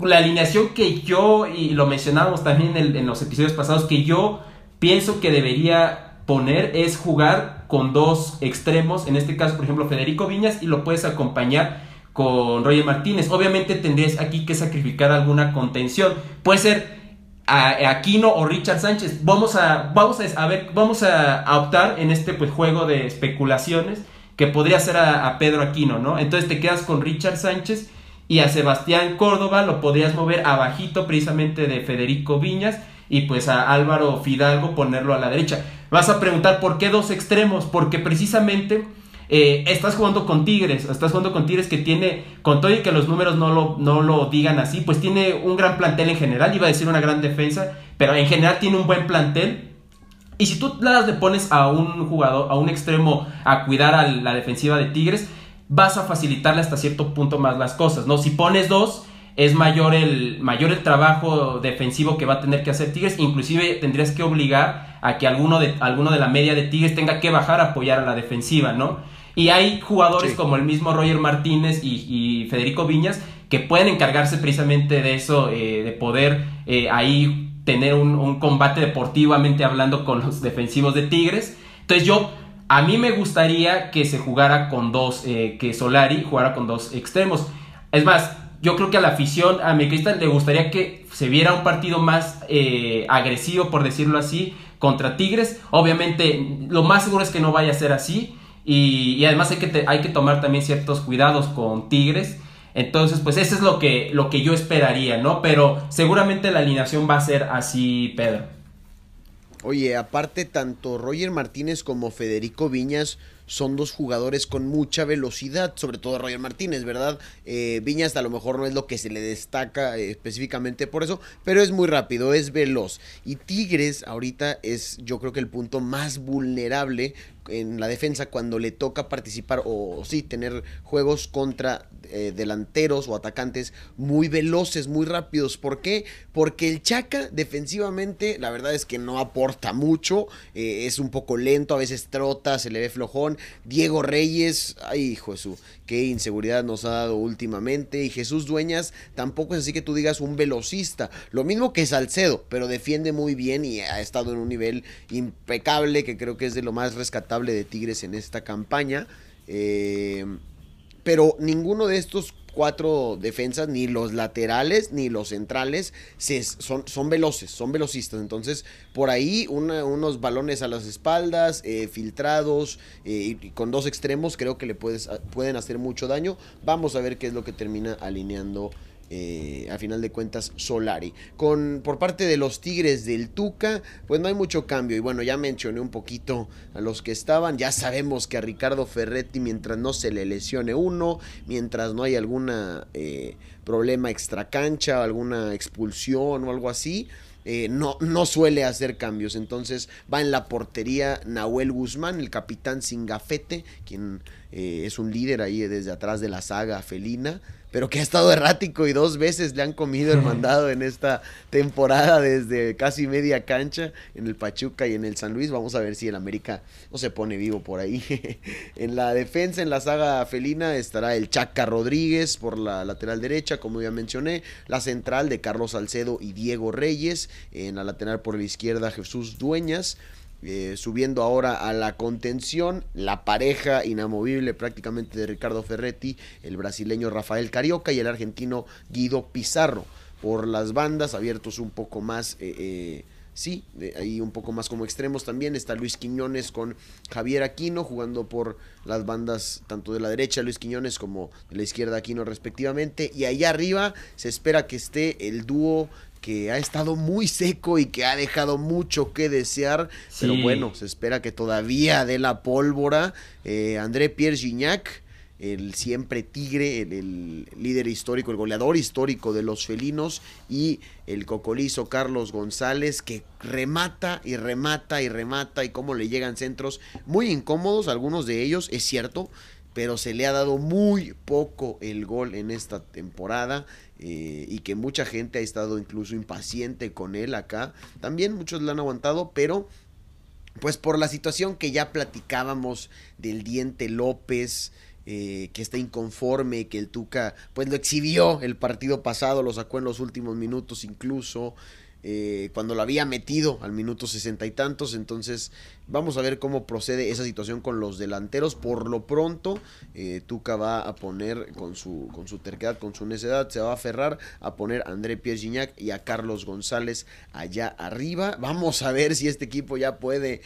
La alineación que yo, y lo mencionábamos también en, en los episodios pasados, que yo pienso que debería poner es jugar con dos extremos, en este caso, por ejemplo, Federico Viñas, y lo puedes acompañar con Roger Martínez. Obviamente tendrías aquí que sacrificar alguna contención. Puede ser Aquino o Richard Sánchez. Vamos a, vamos a, ver, vamos a, optar en este pues, juego de especulaciones que podría ser a, Pedro Aquino, ¿no? Entonces te quedas con Richard Sánchez y a Sebastián Córdoba lo podrías mover abajito precisamente de Federico Viñas y pues a Álvaro Fidalgo ponerlo a la derecha. Vas a preguntar por qué dos extremos, porque precisamente eh, estás jugando con Tigres, estás jugando con Tigres que tiene, con todo y que los números no lo, no lo digan así, pues tiene un gran plantel en general, iba a decir una gran defensa, pero en general tiene un buen plantel. Y si tú le pones a un jugador, a un extremo a cuidar a la defensiva de Tigres, vas a facilitarle hasta cierto punto más las cosas, ¿no? Si pones dos, es mayor el, mayor el trabajo defensivo que va a tener que hacer Tigres, inclusive tendrías que obligar a que alguno de, alguno de la media de Tigres tenga que bajar a apoyar a la defensiva, ¿no? Y hay jugadores como el mismo Roger Martínez y, Federico Viñas que pueden encargarse precisamente de eso, eh, de poder eh, ahí tener un, combate deportivamente hablando con los defensivos de Tigres. Entonces yo, a mí me gustaría que se jugara con dos, eh, que Solari jugara con dos extremos. Es más, yo creo que a la afición a americanista le gustaría que se viera un partido más eh, agresivo, por decirlo así, contra Tigres. Obviamente, lo más seguro es que no vaya a ser así. Y, además hay que, tomar también ciertos cuidados con Tigres. Entonces, pues eso es lo que, lo que yo esperaría, ¿no? Pero seguramente la alineación va a ser así, Pedro. Oye, aparte, tanto Roger Martínez como Federico Viñas son dos jugadores con mucha velocidad, sobre todo Roger Martínez, ¿verdad? Eh, Viñas a lo mejor no es lo que se le destaca eh, específicamente por eso, pero es muy rápido, es veloz. Y Tigres ahorita es yo creo que el punto más vulnerable en la defensa cuando le toca participar o, sí tener juegos contra eh, delanteros o atacantes muy veloces, muy rápidos. ¿Por qué? Porque el Chaca defensivamente la verdad es que no aporta mucho, eh, es un poco lento, a veces trota, se le ve flojón. Diego Reyes, ay Jesús, qué inseguridad nos ha dado últimamente. Y Jesús Dueñas tampoco es así que tú digas un velocista. Lo mismo que Salcedo, pero defiende muy bien y ha estado en un nivel impecable que creo que es de lo más rescatable de Tigres en esta campaña. Eh, pero ninguno de estos cuatro defensas, ni los laterales ni los centrales, son, son veloces, son velocistas. Entonces, por ahí unos balones a las espaldas, eh, filtrados, eh, y con dos extremos, creo que le puedes, pueden hacer mucho daño. Vamos a ver qué es lo que termina alineando eh, a final de cuentas Solari. Con, por parte de los Tigres del Tuca, pues no hay mucho cambio. Y bueno, ya mencioné un poquito a los que estaban. Ya sabemos que a Ricardo Ferretti, mientras no se le lesione uno, mientras no hay algún eh, problema extra cancha, alguna expulsión o algo así. Eh, no, no, suele hacer cambios. Entonces va en la portería Nahuel Guzmán, el capitán sin gafete, quien es un líder ahí desde atrás de la saga felina pero que ha estado errático y dos veces le han comido el mandado en esta temporada desde casi media cancha en el Pachuca y en el San Luis. Vamos a ver si el América no se pone vivo por ahí. en la defensa, en la saga felina, estará el Chaca Rodríguez por la lateral derecha, como ya mencioné, la central de Carlos Salcedo y Diego Reyes, en la lateral por la izquierda Jesús Dueñas. Eh, subiendo ahora a la contención, la pareja inamovible prácticamente de Ricardo Ferretti, el brasileño Rafael Carioca y el argentino Guido Pizarro. Por las bandas, abiertos un poco más, eh, eh, sí, ahí un poco más como extremos también. Está Luis Quiñones con Javier Aquino jugando por las bandas tanto de la derecha Luis Quiñones como de la izquierda Aquino respectivamente. Y allá arriba se espera que esté el dúo que ha estado muy seco y que ha dejado mucho que desear, pero bueno, se espera que todavía dé la pólvora. Eh, André Pierre Gignac, el siempre tigre, el, líder histórico, el goleador histórico de los felinos y el cocolizo Carlos González que remata y remata y remata y cómo le llegan centros muy incómodos, algunos de ellos, es cierto, pero se le ha dado muy poco el gol en esta temporada. Eh, y que mucha gente ha estado incluso impaciente con él acá. También muchos lo han aguantado, pero pues por la situación que ya platicábamos del diente López, eh, que está inconforme, que el Tuca pues lo exhibió el partido pasado, lo sacó en los últimos minutos incluso. Eh, cuando lo había metido al minuto sesenta y tantos. Entonces, vamos a ver cómo procede esa situación con los delanteros. Por lo pronto, eh, Tuca va a poner con su, con su terquedad, con su necedad, se va a aferrar a poner a André Pierre Gignac y a Carlos González allá arriba. Vamos a ver si este equipo ya puede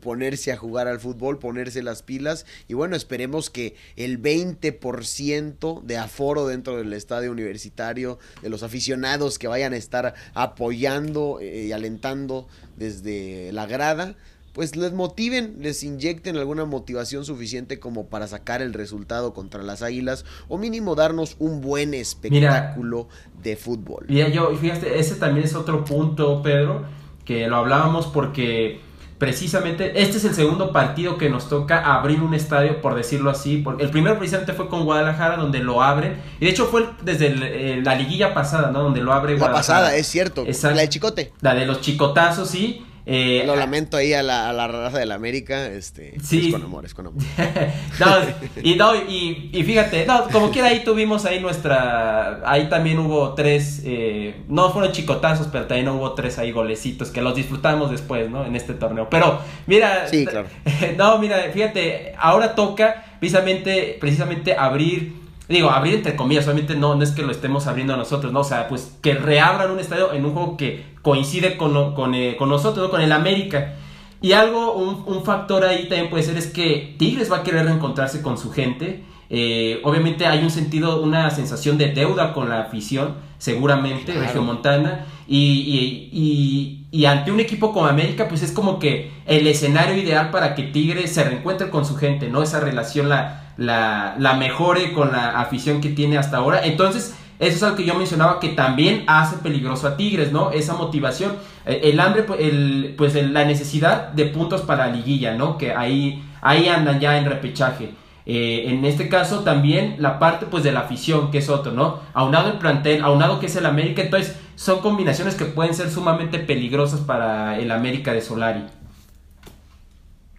ponerse a jugar al fútbol, ponerse las pilas y bueno, esperemos que el 20% de aforo dentro del estadio universitario, de los aficionados que vayan a estar apoyando eh, y alentando desde la grada, pues les motiven, les inyecten alguna motivación suficiente como para sacar el resultado contra las Águilas o mínimo darnos un buen espectáculo de fútbol. Mira, yo, fíjate, ese también es otro punto, Pedro, que lo hablábamos porque precisamente este es el segundo partido que nos toca abrir un estadio, por decirlo así. Porque el primero precisamente fue con Guadalajara, donde lo abren. Y de hecho fue desde eh, la liguilla pasada, ¿no? Donde lo abre Guadalajara. La pasada, es cierto. La de Chicote. La de los chicotazos, sí. Eh, Lo lamento ahí a la, a la raza del América, este, sí. es con amor, es con amor. y, no, y, y, fíjate, no, como quiera ahí tuvimos ahí nuestra, ahí también hubo tres, eh, no fueron chicotazos, pero también hubo tres ahí golecitos que los disfrutamos después, ¿no? En este torneo. Pero, mira, sí, claro. no, mira, fíjate, ahora toca precisamente, precisamente abrir digo, abrir entre comillas, obviamente no, no es que lo estemos abriendo a nosotros, ¿no? O sea, pues que reabran un estadio en un juego que coincide con, con, eh, con nosotros, ¿no? Con el América. Y algo, un, un, factor ahí también puede ser es que Tigres va a querer reencontrarse con su gente. Eh, obviamente hay un sentido, una sensación de deuda con la afición, seguramente, claro. Montana Y, y, y, y, ante un equipo como América, pues es como que el escenario ideal para que Tigres se reencuentre con su gente, ¿no? Esa relación la, la, la mejore con la afición que tiene hasta ahora. Entonces, eso es algo que yo mencionaba que también hace peligroso a Tigres, ¿no? Esa motivación, eh, el hambre, el, pues la necesidad de puntos para la liguilla, ¿no? Que ahí, ahí andan ya en repechaje. Eh, en este caso también la parte pues de la afición, que es otro, ¿no? Aunado el plantel, aunado que es el América, entonces son combinaciones que pueden ser sumamente peligrosas para el América de Solari.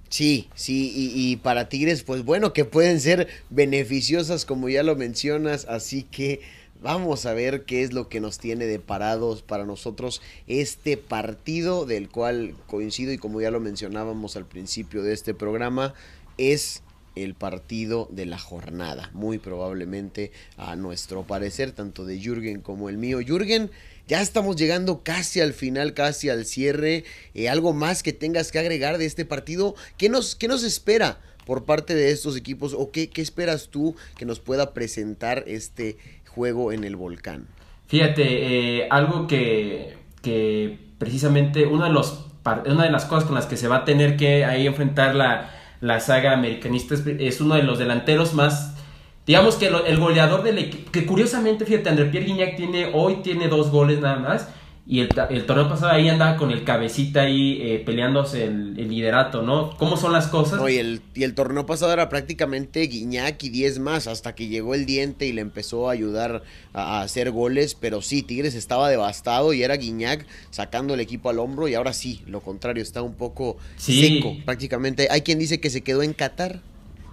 Sí, sí, y, para Tigres, pues bueno, que pueden ser beneficiosas como ya lo mencionas, así que vamos a ver qué es lo que nos tiene de parados para nosotros este partido del cual coincido y como ya lo mencionábamos al principio de este programa, es el partido de la jornada, muy probablemente a nuestro parecer, tanto de Jürgen como el mío. Jürgen, ya estamos llegando casi al final, casi al cierre. Eh, ¿Algo más que tengas que agregar de este partido? ¿Qué nos, qué nos espera por parte de estos equipos o qué, qué esperas tú que nos pueda presentar este juego en el volcán? Fíjate, eh, algo que, que precisamente uno de los, una de las cosas con las que se va a tener que ahí enfrentar la, la saga americanista es, uno de los delanteros más Digamos que el goleador del equipo, que curiosamente, fíjate, André Pierre Guignac tiene, hoy tiene dos goles nada más. Y el, el torneo pasado ahí andaba con el cabecita ahí eh, peleándose el, liderato, ¿no? ¿Cómo son las cosas? y, el, y el torneo pasado era prácticamente Guiñac y 10 más, hasta que llegó el diente y le empezó a ayudar a, hacer goles. Pero sí, Tigres estaba devastado y era Guiñac sacando el equipo al hombro. Y ahora sí, lo contrario, está un poco seco prácticamente. Hay quien dice que se quedó en Qatar.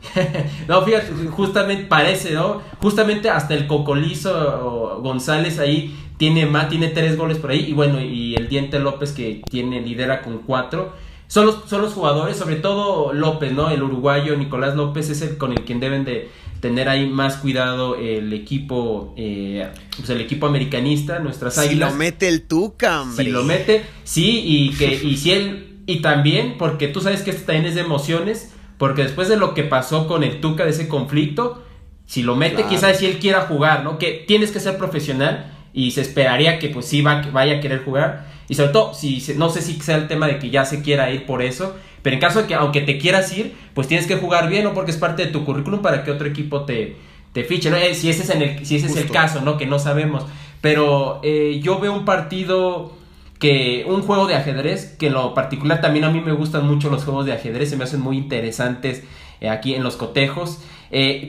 no, fíjate, justamente parece, ¿no? Justamente hasta el Cocolizo González ahí tiene más, tiene tres goles por ahí. Y bueno, y el Diente López que tiene, lidera con cuatro. Son los, son los jugadores, sobre todo López, ¿no? El uruguayo Nicolás López es el con el quien deben de tener ahí más cuidado el equipo, eh, pues el equipo americanista, nuestras águilas. Si lo mete el Tuca, Si lo mete, sí, y que, y si él, y también, porque tú sabes que esto también es de emociones, porque después de lo que pasó con el Tuca, de ese conflicto, si lo mete, quizás si él quiera jugar, ¿no? Que tienes que ser profesional y se esperaría que pues sí va, vaya a querer jugar. Y sobre todo, si, no sé si sea el tema de que ya se quiera ir por eso, pero en caso de que aunque te quieras ir, pues tienes que jugar bien, ¿no? Porque es parte de tu currículum para que otro equipo te, te fiche, ¿no? Eh, si ese es, en el, si ese es el caso, ¿no? Que no sabemos. Pero eh, yo veo un partido que un juego de ajedrez, que en lo particular también a mí me gustan mucho los juegos de ajedrez, se me hacen muy interesantes eh, aquí en los cotejos,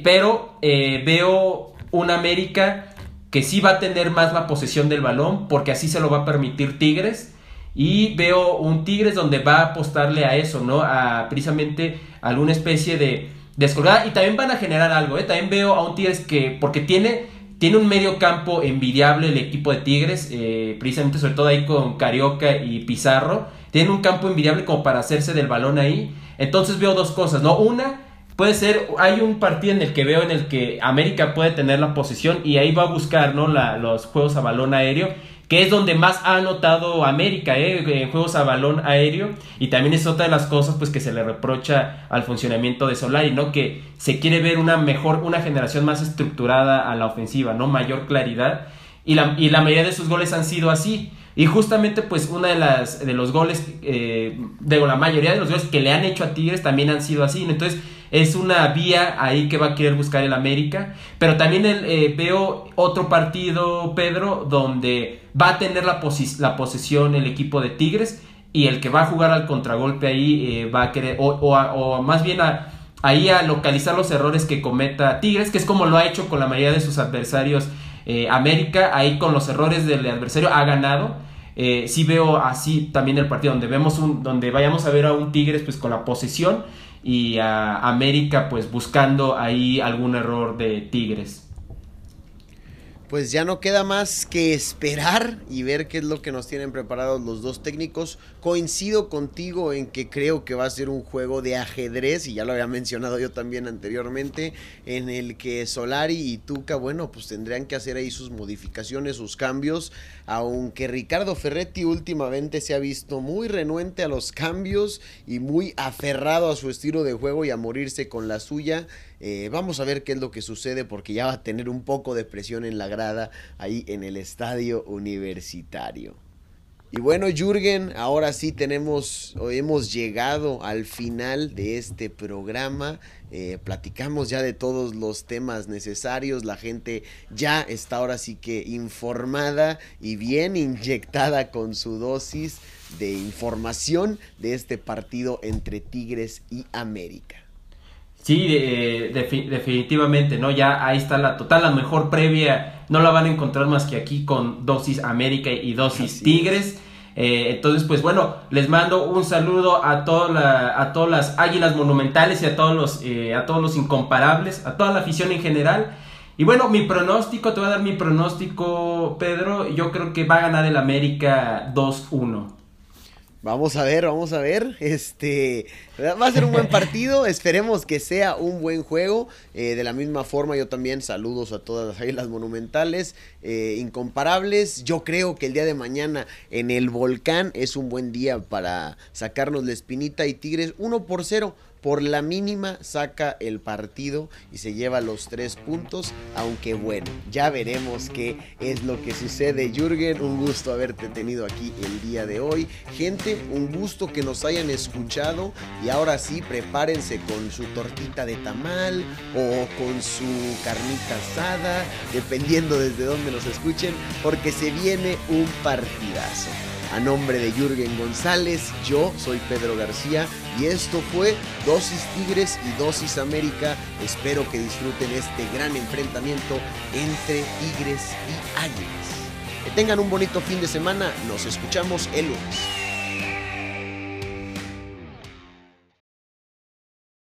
pero veo un América que sí va a tener más la posesión del balón, porque así se lo va a permitir Tigres. Y veo un Tigres donde va a apostarle a eso, ¿no? A precisamente alguna especie de descolgada. Y también van a generar algo, ¿eh? También veo a un Tigres que, porque tiene, tiene un medio campo envidiable el equipo de Tigres, eh, precisamente sobre todo ahí con Carioca y Pizarro. Tiene un campo envidiable como para hacerse del balón ahí. Entonces veo dos cosas, ¿no? Una, puede ser, hay un partido en el que veo en el que América puede tener la posición y ahí va a buscar, ¿no? Los juegos a balón aéreo, que es donde más ha anotado América, ¿eh? En juegos a balón aéreo y también es otra de las cosas, pues, que se le reprocha al funcionamiento de Solari, ¿no? Que se quiere ver una mejor, una generación más estructurada a la ofensiva, ¿no? Mayor claridad y la, y la mayoría de sus goles han sido así. Y justamente pues una de las de los goles, eh, de la mayoría de los goles que le han hecho a Tigres también han sido así. Entonces es una vía ahí que va a querer buscar el América. Pero también eh, veo otro partido, Pedro, donde va a tener la, la posesión el equipo de Tigres y el que va a jugar al contragolpe ahí eh, va a querer, o, o, más bien a, ahí a localizar los errores que cometa Tigres, que es como lo ha hecho con la mayoría de sus adversarios. Eh, América ahí con los errores del adversario ha ganado. Eh, sí veo así también el partido donde vemos un, donde vayamos a ver a un Tigres pues con la posesión y a América pues buscando ahí algún error de Tigres pues ya no queda más que esperar y ver qué es lo que nos tienen preparados los dos técnicos. Coincido contigo en que creo que va a ser un juego de ajedrez, y ya lo había mencionado yo también anteriormente, en el que Solari y Tuca, bueno, pues tendrían que hacer ahí sus modificaciones, sus cambios, aunque Ricardo Ferretti últimamente se ha visto muy renuente a los cambios y muy aferrado a su estilo de juego y a morirse con la suya. Eh, vamos a ver qué es lo que sucede porque ya va a tener un poco de presión en la grada ahí en el estadio universitario. Y bueno, Jürgen, ahora sí tenemos, hemos llegado al final de este programa. Eh, platicamos ya de todos los temas necesarios. La gente ya está ahora sí que informada y bien inyectada con su dosis de información de este partido entre Tigres y América. Sí, definitivamente, ¿no? Ya ahí está la total, la mejor previa, no la van a encontrar más que aquí con dosis América y dosis Tigres. Eh, entonces, pues bueno, les mando un saludo a, toda a todas las águilas monumentales y a todos, los, eh, a todos los incomparables, a toda la afición en general. Y bueno, mi pronóstico, te voy a dar mi pronóstico, Pedro. Yo creo que va a ganar el América 2-1. Vamos a ver, vamos a ver. Este va a ser un buen partido. Esperemos que sea un buen juego. Eh, de la misma forma, yo también saludos a todas las islas monumentales, eh, incomparables. Yo creo que el día de mañana en el volcán es un buen día para sacarnos la espinita y Tigres 1 por 0 por la mínima saca el partido y se lleva los tres puntos, aunque bueno, ya veremos qué es lo que sucede. Jürgen, un gusto haberte tenido aquí el día de hoy. Gente, un gusto que nos hayan escuchado y ahora sí, prepárense con su tortita de tamal o con su carnita asada, dependiendo desde dónde nos escuchen, porque se viene un partidazo. A nombre de Jürgen González, yo soy Pedro García y esto fue Dosis Tigres y Dosis América. Espero que disfruten este gran enfrentamiento entre Tigres y Águilas. Que tengan un bonito fin de semana. Nos escuchamos el lunes.